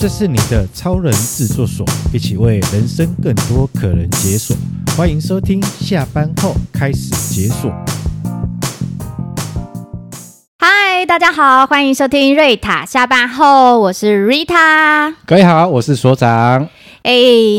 这是你的超人制作所，一起为人生更多可能解锁。欢迎收听，下班后开始解锁。嗨，大家好，欢迎收听瑞塔下班后，我是瑞塔。各位好，我是所长。哎，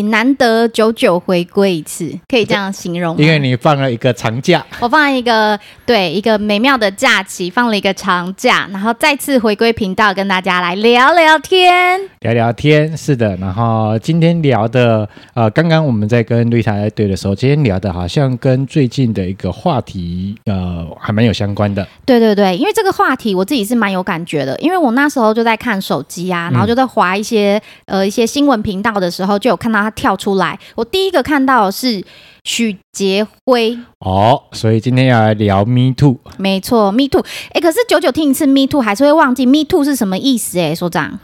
难得久久回归一次，可以这样形容吗？因为你放了一个长假，我放了一个对一个美妙的假期，放了一个长假，然后再次回归频道，跟大家来聊聊天，聊聊天。是的，然后今天聊的，呃，刚刚我们在跟瑞塔在对的时候，今天聊的好像跟最近的一个话题，呃，还蛮有相关的。对对对，因为这个话题我自己是蛮有感觉的，因为我那时候就在看手机啊，然后就在划一些、嗯、呃一些新闻频道的时候。就有看到它跳出来，我第一个看到的是许杰辉哦，所以今天要来聊 Me Too，没错，Me Too，哎，可是久久听一次 Me Too 还是会忘记 Me Too 是什么意思哎，所长。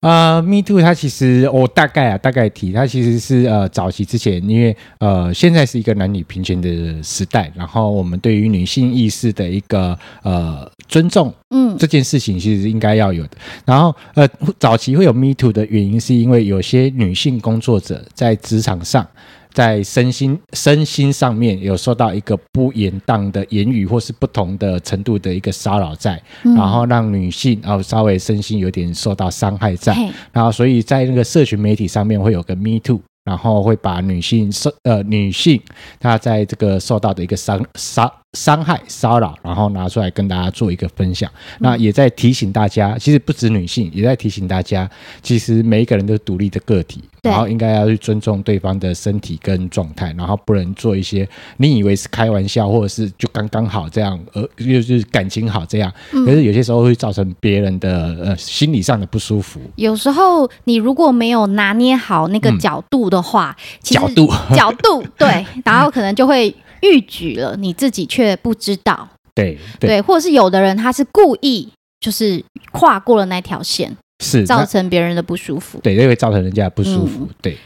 啊、呃、，Me Too，它其实我大概啊，大概提，它其实是呃，早期之前，因为呃，现在是一个男女平权的时代，然后我们对于女性意识的一个呃尊重，嗯，这件事情其实应该要有的。然后呃，早期会有 Me Too 的原因，是因为有些女性工作者在职场上。在身心身心上面有受到一个不严当的言语，或是不同的程度的一个骚扰在，嗯、然后让女性然后稍微身心有点受到伤害在，然后所以在那个社群媒体上面会有个 Me Too，然后会把女性受呃女性她在这个受到的一个伤伤。伤害、骚扰，然后拿出来跟大家做一个分享。那也在提醒大家，其实不止女性，也在提醒大家，其实每一个人都是独立的个体，然后应该要去尊重对方的身体跟状态，然后不能做一些你以为是开玩笑，或者是就刚刚好这样，呃，就是感情好这样，可是有些时候会造成别人的呃心理上的不舒服。有时候你如果没有拿捏好那个角度的话，角度角度对，然后可能就会。逾矩了，你自己却不知道。对对，对，或者是有的人他是故意，就是跨过了那条线，是造成别人的不舒服。对，就会造成人家的不舒服。嗯、对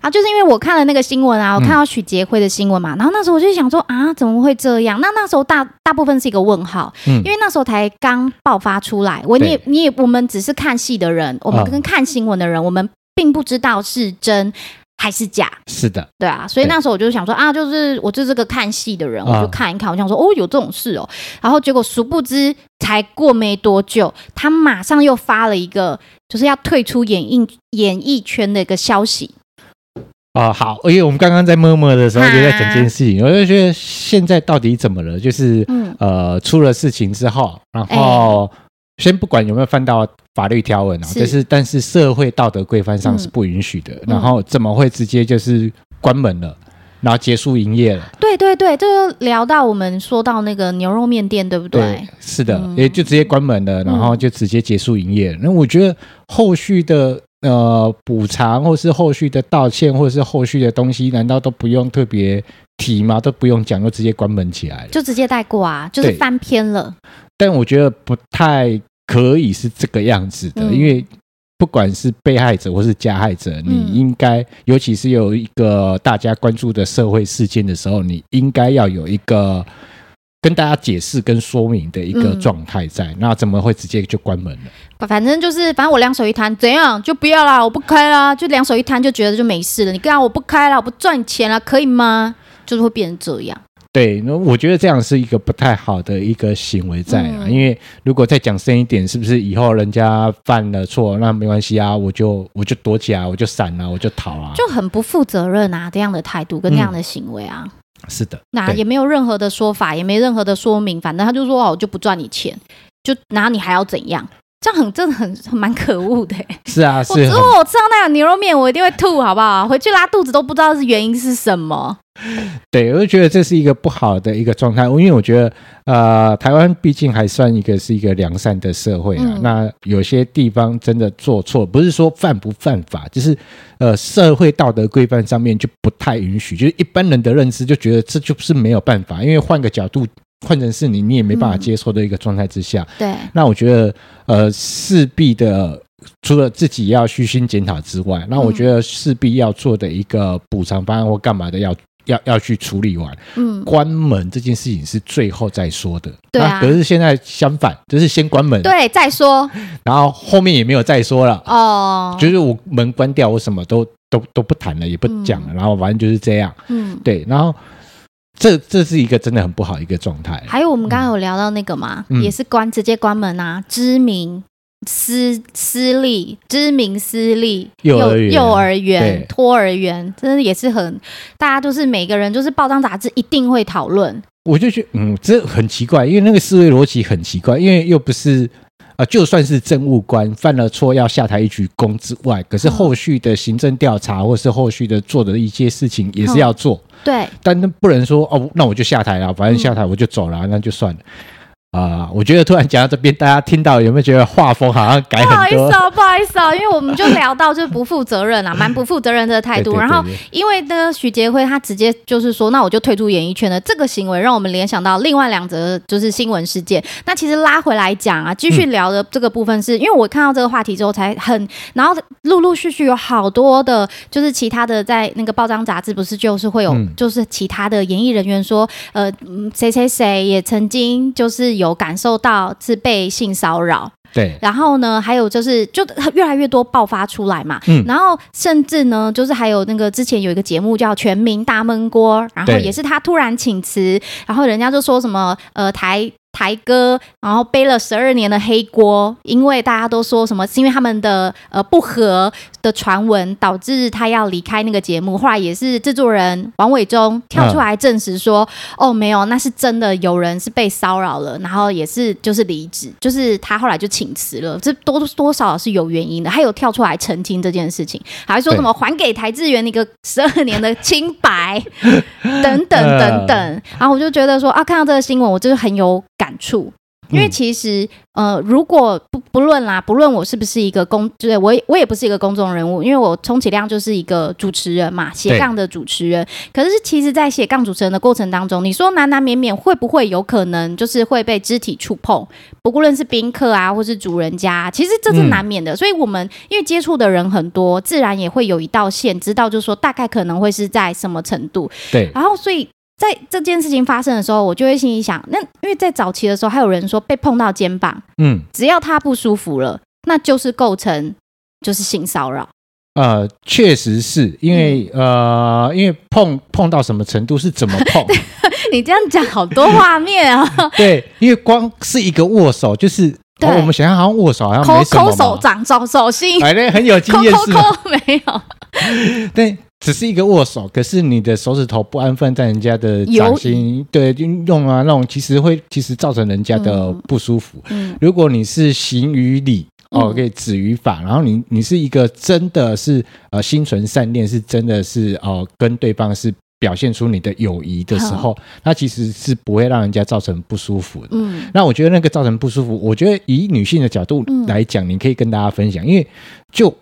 啊，就是因为我看了那个新闻啊，我看到许杰辉的新闻嘛，嗯、然后那时候我就想说啊，怎么会这样？那那时候大大部分是一个问号，嗯、因为那时候才刚爆发出来。我你也你也我们只是看戏的人，我们跟看新闻的人，哦、我们并不知道是真。还是假？是的，对啊，所以那时候我就想说啊，就是我就是个看戏的人，我就看一看。我想说哦，有这种事哦。然后结果殊不知，才过没多久，他马上又发了一个，就是要退出演艺演艺圈的一个消息。啊，好，因为我们刚刚在摸摸的时候就在讲这件事情，我就觉得现在到底怎么了？就是呃，出了事情之后，然后。先不管有没有犯到法律条文啊，是但是但是社会道德规范上是不允许的。嗯、然后怎么会直接就是关门了，然后结束营业了？对对对，这就聊到我们说到那个牛肉面店，对不对？对，是的，嗯、也就直接关门了，然后就直接结束营业。那、嗯、我觉得后续的呃补偿，或是后续的道歉，或者是后续的东西，难道都不用特别提吗？都不用讲，就直接关门起来了，就直接带过啊，就是翻篇了。但我觉得不太可以是这个样子的，嗯、因为不管是被害者或是加害者，嗯、你应该，尤其是有一个大家关注的社会事件的时候，你应该要有一个跟大家解释跟说明的一个状态在。嗯、那怎么会直接就关门了？反正就是，反正我两手一摊，怎样就不要啦，我不开啦，就两手一摊就觉得就没事了。你干我不开啦，我不赚钱了，可以吗？就是会变成这样。对，那我觉得这样是一个不太好的一个行为在啊，嗯、因为如果再讲深一点，是不是以后人家犯了错，那没关系啊，我就我就躲起来，我就闪了，我就逃啊，就很不负责任啊，这样的态度跟这样的行为啊，嗯、是的，那也没有任何的说法，也没任何的说明，反正他就说哦，我就不赚你钱，就然后你还要怎样？这样很真的很蛮可恶的。是啊，是。如果我吃到那碗牛肉面，我一定会吐，好不好？回去拉肚子都不知道是原因是什么。对，我就觉得这是一个不好的一个状态，因为我觉得，呃，台湾毕竟还算一个是一个良善的社会啊。嗯、那有些地方真的做错，不是说犯不犯法，就是呃，社会道德规范上面就不太允许，就是一般人的认知就觉得这就是没有办法，因为换个角度，换成是你，你也没办法接受的一个状态之下。嗯、对，那我觉得，呃，势必的。除了自己要虚心检讨之外，那我觉得势必要做的一个补偿方案或干嘛的要要要去处理完。嗯，关门这件事情是最后再说的。对啊，可是现在相反，就是先关门，对，再说，然后后面也没有再说了。哦，就是我门关掉，我什么都都都不谈了，也不讲了，嗯、然后反正就是这样。嗯，对，然后这这是一个真的很不好一个状态。还有我们刚刚有聊到那个嘛，嗯、也是关直接关门啊，知名。私私立知名私立幼儿园、幼儿园、托儿园，真的也是很，大家都是每个人就是报章杂志一定会讨论。我就觉得，嗯，这很奇怪，因为那个思维逻辑很奇怪，因为又不是啊、呃，就算是政务官犯了错要下台一鞠躬之外，可是后续的行政调查或是后续的做的一些事情也是要做。嗯、对，但那不能说哦，那我就下台了，反正下台我就走了，嗯、那就算了。啊，我觉得突然讲到这边，大家听到有没有觉得画风好像改很多？不好意思啊，不好意思啊，因为我们就聊到就是不负责任啊，蛮不负责任的态度。对对对对，然后因为那个许杰辉他直接就是说，那我就退出演艺圈了。这个行为让我们联想到另外两则就是新闻事件。那其实拉回来讲啊，继续聊的这个部分是，因为我看到这个话题之后才很，然后陆陆续续有好多的，就是其他的在那个报章杂志不是就是会有，就是其他的演艺人员说，呃，谁谁谁也曾经就是有。有感受到是被性骚扰，对，然后呢，还有就是就越来越多爆发出来嘛，嗯，然后甚至呢，就是还有那个之前有一个节目叫《全民大闷锅》，然后也是他突然请辞，然后人家就说什么呃台。台哥，然后背了十二年的黑锅，因为大家都说什么是因为他们的呃不和的传闻导致他要离开那个节目。后来也是制作人王伟忠跳出来证实说，哦没有，那是真的有人是被骚扰了，然后也是就是离职，就是他后来就请辞了，这多多少是有原因的。还有跳出来澄清这件事情，还说什么还给台智源一个十二年的清白等等等等。然后我就觉得说啊，看到这个新闻，我就是很有。感触，因为其实，呃，如果不不论啦，不论我是不是一个公，对，我我也不是一个公众人物，因为我充其量就是一个主持人嘛，斜杠的主持人。可是，其实，在斜杠主持人的过程当中，你说难难免免会不会有可能就是会被肢体触碰？不过论是宾客啊，或是主人家，其实这是难免的。嗯、所以，我们因为接触的人很多，自然也会有一道线，知道就是说大概可能会是在什么程度。对，然后所以。在这件事情发生的时候，我就会心里想，那因为在早期的时候，还有人说被碰到肩膀，嗯，只要他不舒服了，那就是构成就是性骚扰。呃，确实是因为、嗯、呃，因为碰碰到什么程度是怎么碰？你这样讲好多画面啊！对，因为光是一个握手，就是我们想象好像握手好像没什么抠手掌、手手心，哎，那很有经验是吗？没有，对。只是一个握手，可是你的手指头不安分在人家的掌心，有对，就用啊那种，其实会其实造成人家的不舒服。嗯，如果你是行于礼哦，可以止于法，然后你你是一个真的是呃心存善念，是真的是哦、呃、跟对方是表现出你的友谊的时候，那其实是不会让人家造成不舒服的。嗯，那我觉得那个造成不舒服，我觉得以女性的角度来讲，你可以跟大家分享，因为就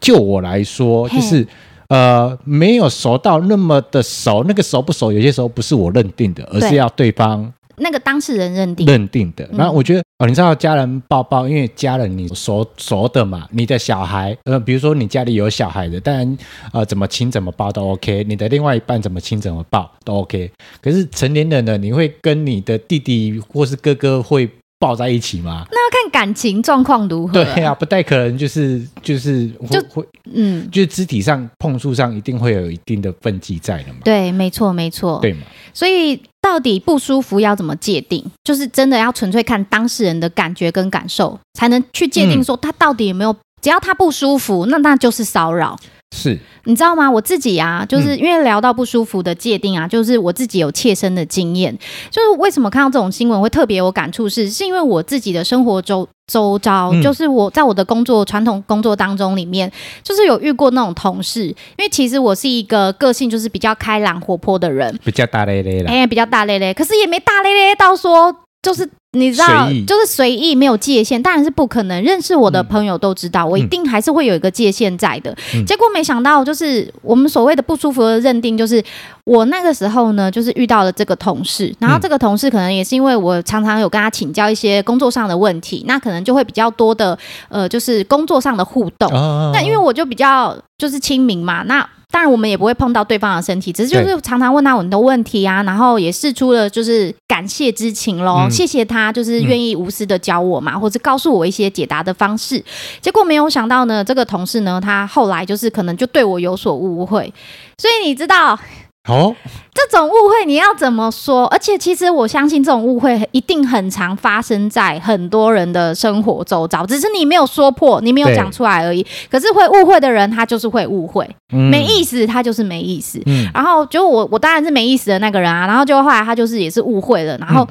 就我来说，就是。呃，没有熟到那么的熟，那个熟不熟，有些时候不是我认定的，而是要对方那个当事人认定认定的。然后我觉得，哦，你知道家人抱抱，因为家人你熟熟的嘛，你的小孩，呃，比如说你家里有小孩的，当然，呃，怎么亲怎么抱都 OK，你的另外一半怎么亲怎么抱都 OK。可是成年人呢，你会跟你的弟弟或是哥哥会抱在一起吗？那要看感情状况如何。对呀、啊，不太可能，就是就是会就会嗯，就是肢体上碰触上一定会有一定的分际在的嘛。对，没错，没错。对嘛？所以到底不舒服要怎么界定？就是真的要纯粹看当事人的感觉跟感受，才能去界定说他到底有没有。嗯、只要他不舒服，那那就是骚扰。是，你知道吗？我自己啊，就是因为聊到不舒服的界定啊，嗯、就是我自己有切身的经验。就是为什么看到这种新闻会特别有感触？是是因为我自己的生活周周遭，嗯、就是我在我的工作传统工作当中里面，就是有遇过那种同事。因为其实我是一个个性就是比较开朗活泼的人，比较大咧咧啦，哎、欸，比较大咧咧，可是也没大咧咧到说就是。你知道，就是随意没有界限，当然是不可能。认识我的朋友都知道，嗯、我一定还是会有一个界限在的。嗯、结果没想到，就是我们所谓的不舒服的认定，就是我那个时候呢，就是遇到了这个同事，然后这个同事可能也是因为我常常有跟他请教一些工作上的问题，那可能就会比较多的呃，就是工作上的互动。哦、那因为我就比较就是亲民嘛，那。当然我们也不会碰到对方的身体，只是就是常常问他很多问题啊，然后也试出了就是感谢之情咯，嗯、谢谢他就是愿意无私的教我嘛，嗯、或者告诉我一些解答的方式。结果没有想到呢，这个同事呢，他后来就是可能就对我有所误会，所以你知道。哦，这种误会你要怎么说？而且其实我相信这种误会一定很常发生在很多人的生活周遭，只是你没有说破，你没有讲出来而已。可是会误会的人，他就是会误会，嗯、没意思，他就是没意思。嗯、然后就我，我当然是没意思的那个人啊。然后就后来他就是也是误会了，然后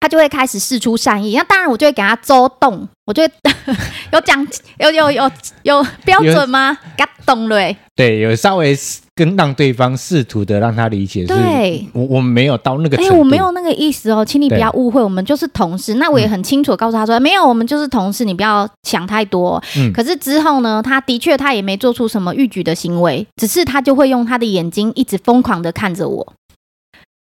他就会开始试出善意。那当然我就会给他周动，我就会 有讲有有有有标准吗？他懂了，对，有稍微。跟让对方试图的让他理解，对，我我没有到那个程度，哎，我没有那个意思哦，请你不要误会，我们就是同事。那我也很清楚告诉他说，嗯、没有，我们就是同事，你不要想太多。嗯，可是之后呢，他的确他也没做出什么逾矩的行为，只是他就会用他的眼睛一直疯狂的看着我。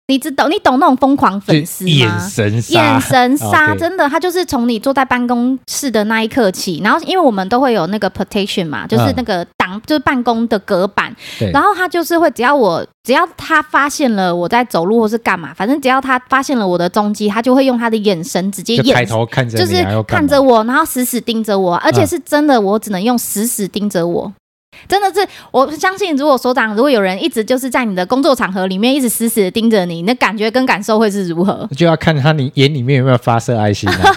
你知道，你懂那种疯狂粉丝吗？眼神杀，眼神杀，真的，他就是从你坐在办公室的那一刻起，然后因为我们都会有那个 partition 嘛，就是那个挡，就是办公的隔板，然后他就是会，只要我，只要他发现了我在走路或是干嘛，反正只要他发现了我的踪迹，他就会用他的眼神直接眼抬头看着，就是看着我，然后死死盯着我，而且是真的，我只能用死死盯着我。真的是，我相信，如果所长，如果有人一直就是在你的工作场合里面一直死死的盯着你，那感觉跟感受会是如何？就要看他你眼里面有没有发射爱心啊。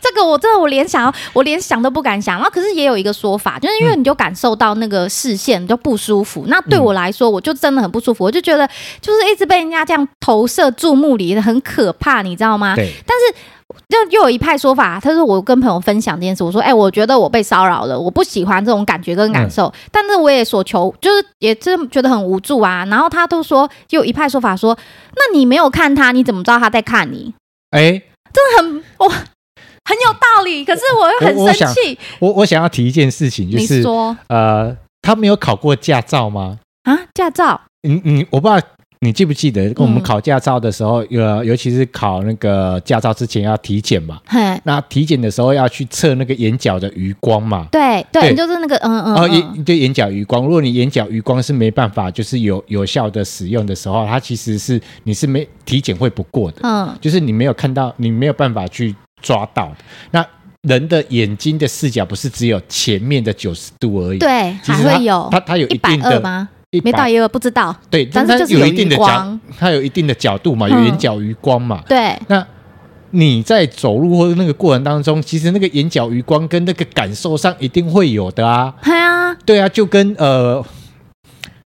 这个我真的我连想，我连想都不敢想。然后可是也有一个说法，就是因为你就感受到那个视线就不舒服。嗯、那对我来说，我就真的很不舒服。我就觉得就是一直被人家这样投射注目礼，很可怕，你知道吗？对。但是。就又有一派说法，他说我跟朋友分享这件事，我说，哎、欸，我觉得我被骚扰了，我不喜欢这种感觉跟感受，嗯、但是我也所求就是也真觉得很无助啊。然后他都说，就有一派说法说，那你没有看他，你怎么知道他在看你？哎、欸，真的很哇，很有道理。可是我又很生气。我我，想要提一件事情，就是说呃，他没有考过驾照吗？啊，驾照？嗯嗯我不知道。你记不记得，跟我们考驾照的时候，呃、嗯、尤其是考那个驾照之前要体检嘛？那体检的时候要去测那个眼角的余光嘛？对对，对就是那个嗯嗯。哦，眼对眼角余光，如果你眼角余光是没办法就是有有效的使用的时候，它其实是你是没体检会不过的。嗯，就是你没有看到，你没有办法去抓到。那人的眼睛的视角不是只有前面的九十度而已？对，其实还会有它它有一定的吗？没到也有不知道，对，但是就是有一定的角，它有一定的角度嘛，有眼角余光嘛。对，那你在走路或者那个过程当中，其实那个眼角余光跟那个感受上一定会有的啊。对啊，对啊，就跟呃。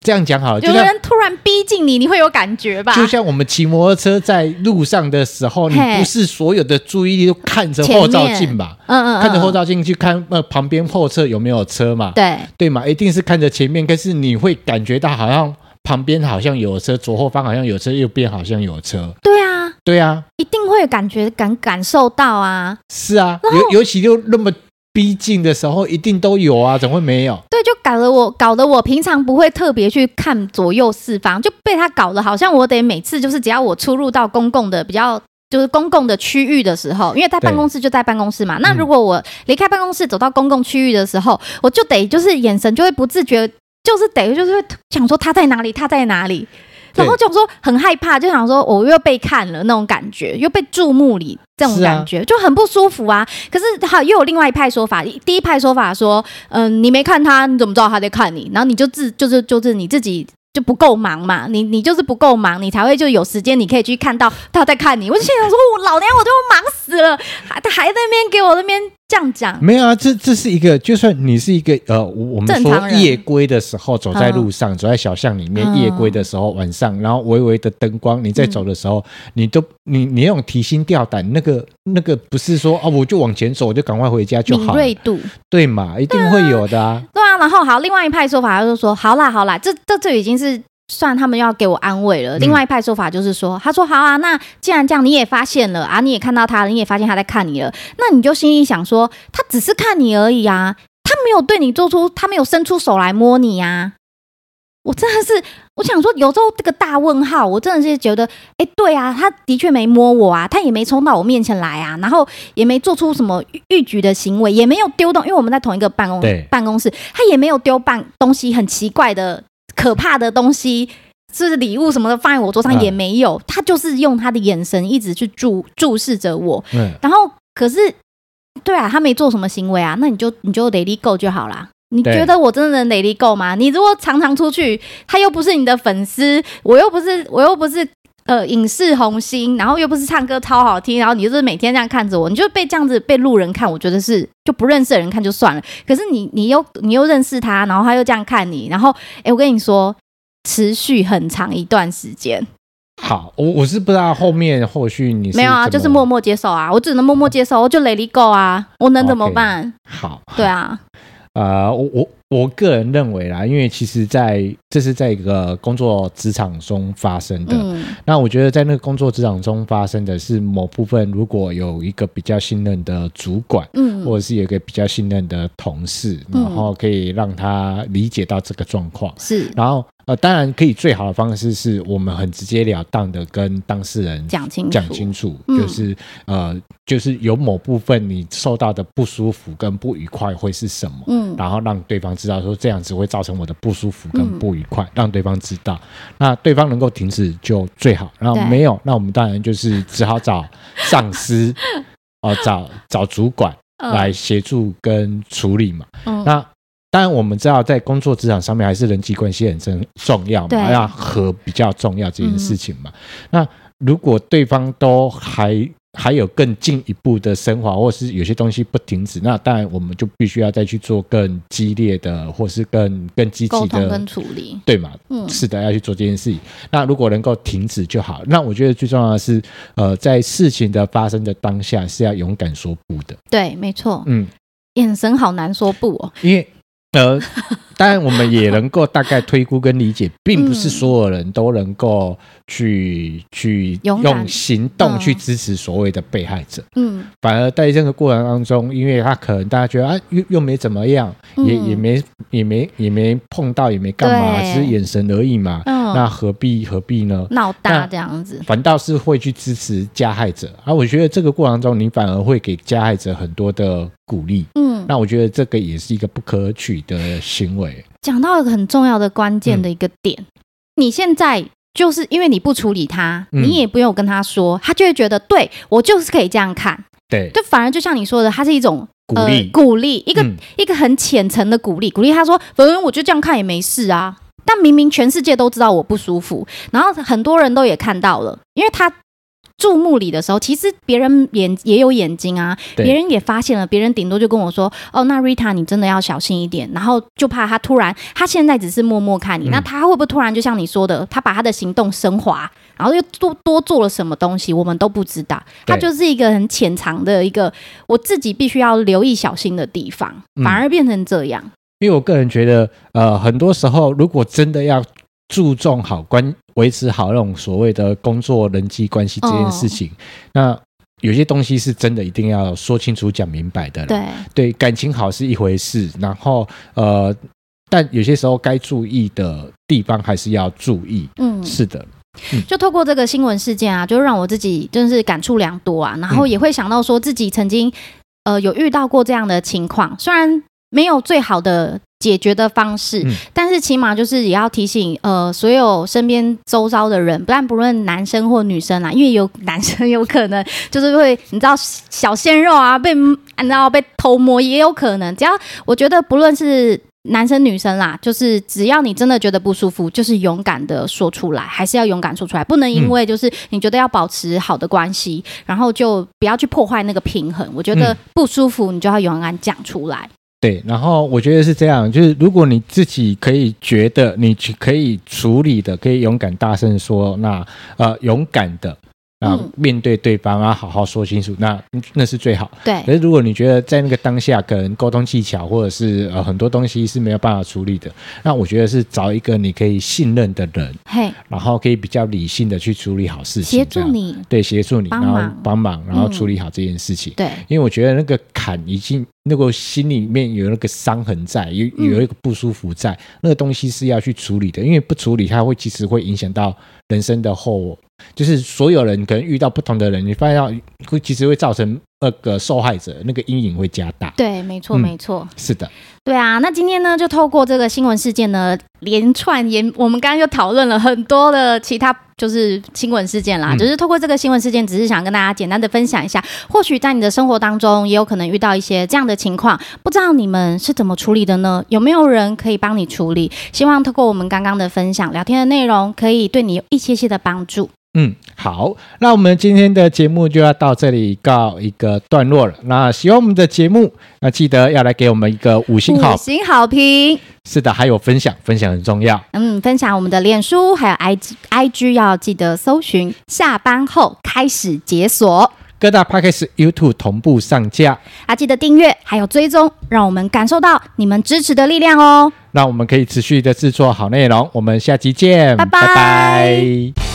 这样讲好了，有人突然逼近你，你会有感觉吧？就像我们骑摩托车在路上的时候，你不是所有的注意力都看着后照镜吧？嗯嗯，看着后照镜去看呃旁边后侧有没有车嘛？对对嘛，一定是看着前面，可是你会感觉到好像旁边好像有车，左后方好像有车，右边好像有车。对啊，对啊，一定会感觉感感受到啊。是啊，尤尤其就那么。逼近的时候一定都有啊，怎么会没有？对，就搞得我搞得我平常不会特别去看左右四方，就被他搞得好像我得每次就是只要我出入到公共的比较就是公共的区域的时候，因为在办公室就在办公室嘛。那如果我离开办公室走到公共区域的时候，嗯、我就得就是眼神就会不自觉，就是得就是会想说他在哪里，他在哪里。然后就说很害怕，就想说我又被看了那种感觉，又被注目礼这种感觉，啊、就很不舒服啊。可是好又有另外一派说法，第一派说法说，嗯、呃，你没看他，你怎么知道他在看你？然后你就自就是就是你自己就不够忙嘛，你你就是不够忙，你才会就有时间，你可以去看到他在看你。我就心想说，我老娘我都要忙死了，还他还在那边给我那边。这样讲。没有啊，这这是一个，就算你是一个呃，我们说夜归的时候，走在路上，走在小巷里面，夜归的时候，晚上，然后微微的灯光，你在走的时候，你都你你那种提心吊胆，那个那个不是说啊，我就往前走，我就赶快回家就好，敏锐度。对嘛，一定会有的啊。对啊，然后好，另外一派说法就是说，好啦好啦，这这这已经是。算他们要给我安慰了。另外一派说法就是说，嗯、他说好啊，那既然这样，你也发现了啊，你也看到他了，你也发现他在看你了，那你就心里想说，他只是看你而已啊，他没有对你做出，他没有伸出手来摸你呀、啊。我真的是，我想说，有时候这个大问号，我真的是觉得，哎，对啊，他的确没摸我啊，他也没冲到我面前来啊，然后也没做出什么逾矩的行为，也没有丢东，因为我们在同一个办公办公室，他也没有丢办东西很奇怪的。可怕的东西，是礼物什么的放在我桌上也没有，嗯、他就是用他的眼神一直去注注视着我。嗯，然后可是，对啊，他没做什么行为啊，那你就你就 let it go 就好啦。你觉得我真的能 let it go 吗？你如果常常出去，他又不是你的粉丝，我又不是，我又不是。呃，影视红星，然后又不是唱歌超好听，然后你就是每天这样看着我，你就被这样子被路人看，我觉得是就不认识的人看就算了。可是你你又你又认识他，然后他又这样看你，然后哎，我跟你说，持续很长一段时间。好，我我是不知道后面后续你没有啊，就是默默接受啊，我只能默默接受，我就 let it go 啊，我能怎么办？Okay, 好，对啊，呃，我我。我个人认为啦，因为其实在这是在一个工作职场中发生的。嗯、那我觉得在那个工作职场中发生的是某部分，如果有一个比较信任的主管，嗯，或者是有一个比较信任的同事，嗯、然后可以让他理解到这个状况，是，然后。呃，当然可以。最好的方式是我们很直截了当的跟当事人讲清楚，讲清楚，就是、嗯、呃，就是有某部分你受到的不舒服跟不愉快会是什么，嗯，然后让对方知道说这样子会造成我的不舒服跟不愉快，嗯、让对方知道，那对方能够停止就最好。然后没有，那我们当然就是只好找上司，哦、呃，找找主管来协助跟处理嘛，嗯，那。当然，我们知道在工作职场上面，还是人际关系很重重要嘛，要和比较重要这件事情嘛。嗯、那如果对方都还还有更进一步的升华，或是有些东西不停止，那当然我们就必须要再去做更激烈的，或是更更积极的跟处理，对嘛？嗯，是的，要去做这件事情。那如果能够停止就好。那我觉得最重要的是，呃，在事情的发生的当下是要勇敢说不的。对，没错。嗯，眼神好难说不哦，因为。呃，当然，我们也能够大概推估跟理解，并不是所有人都能够去去用行动去支持所谓的被害者。嗯，反而在这个过程当中，因为他可能大家觉得啊，又又没怎么样，也也没也没也没碰到，也没干嘛，只是眼神而已嘛。嗯，那何必何必呢？闹大这样子，反倒是会去支持加害者。而我觉得这个过程中，你反而会给加害者很多的鼓励。嗯，那我觉得这个也是一个不可取的行为。讲到一个很重要的关键的一个点，嗯、你现在就是因为你不处理他，嗯、你也不用跟他说，他就会觉得对我就是可以这样看。对，就反而就像你说的，他是一种鼓励、呃，鼓励一个、嗯、一个很浅层的鼓励，鼓励他说，反正我就这样看也没事啊。但明明全世界都知道我不舒服，然后很多人都也看到了，因为他。注目礼的时候，其实别人眼也有眼睛啊，别人也发现了，别人顶多就跟我说：“哦，那 Rita 你真的要小心一点。”然后就怕他突然，他现在只是默默看你，嗯、那他会不会突然就像你说的，他把他的行动升华，然后又多多做了什么东西，我们都不知道。他就是一个很潜藏的一个，我自己必须要留意小心的地方，反而变成这样。嗯、因为我个人觉得，呃，很多时候如果真的要。注重好关维持好那种所谓的工作人际关系这件事情，哦、那有些东西是真的一定要说清楚讲明白的。对对，感情好是一回事，然后呃，但有些时候该注意的地方还是要注意。嗯，是的。嗯、就透过这个新闻事件啊，就让我自己真是感触良多啊，然后也会想到说自己曾经呃有遇到过这样的情况，虽然没有最好的。解决的方式，嗯、但是起码就是也要提醒呃，所有身边周遭的人，不但不论男生或女生啦，因为有男生有可能就是会你知道小鲜肉啊，被你知道被偷摸也有可能。只要我觉得不论是男生女生啦，就是只要你真的觉得不舒服，就是勇敢的说出来，还是要勇敢说出来，不能因为就是你觉得要保持好的关系，嗯、然后就不要去破坏那个平衡。我觉得不舒服，你就要勇敢讲出来。对，然后我觉得是这样，就是如果你自己可以觉得你可以处理的，可以勇敢大声说，那呃勇敢的。啊，面对对方啊，好好说清楚，那那是最好。对。可是如果你觉得在那个当下，可能沟通技巧或者是呃很多东西是没有办法处理的，那我觉得是找一个你可以信任的人，嘿，然后可以比较理性的去处理好事情，协助你，对，协助你，然后帮忙，然后处理好这件事情。对。因为我觉得那个坎已经，那个心里面有那个伤痕在，有有一个不舒服在，那个东西是要去处理的，因为不处理，它会其实会影响到人生的后。就是所有人可能遇到不同的人，你发现到会其实会造成那个受害者那个阴影会加大。对，没错，没错，是的。对啊，那今天呢，就透过这个新闻事件呢，连串延，我们刚刚又讨论了很多的其他就是新闻事件啦，嗯、只是透过这个新闻事件，只是想跟大家简单的分享一下，或许在你的生活当中，也有可能遇到一些这样的情况，不知道你们是怎么处理的呢？有没有人可以帮你处理？希望透过我们刚刚的分享，聊天的内容，可以对你有一些些的帮助。嗯，好，那我们今天的节目就要到这里告一个段落了。那喜欢我们的节目，那记得要来给我们一个五星好，五星好评。是的，还有分享，分享很重要。嗯，分享我们的脸书还有 IG IG 要记得搜寻。下班后开始解锁，各大 Podcast YouTube 同步上架，啊，记得订阅还有追踪，让我们感受到你们支持的力量哦。那我们可以持续的制作好内容，我们下期见，拜拜。拜拜。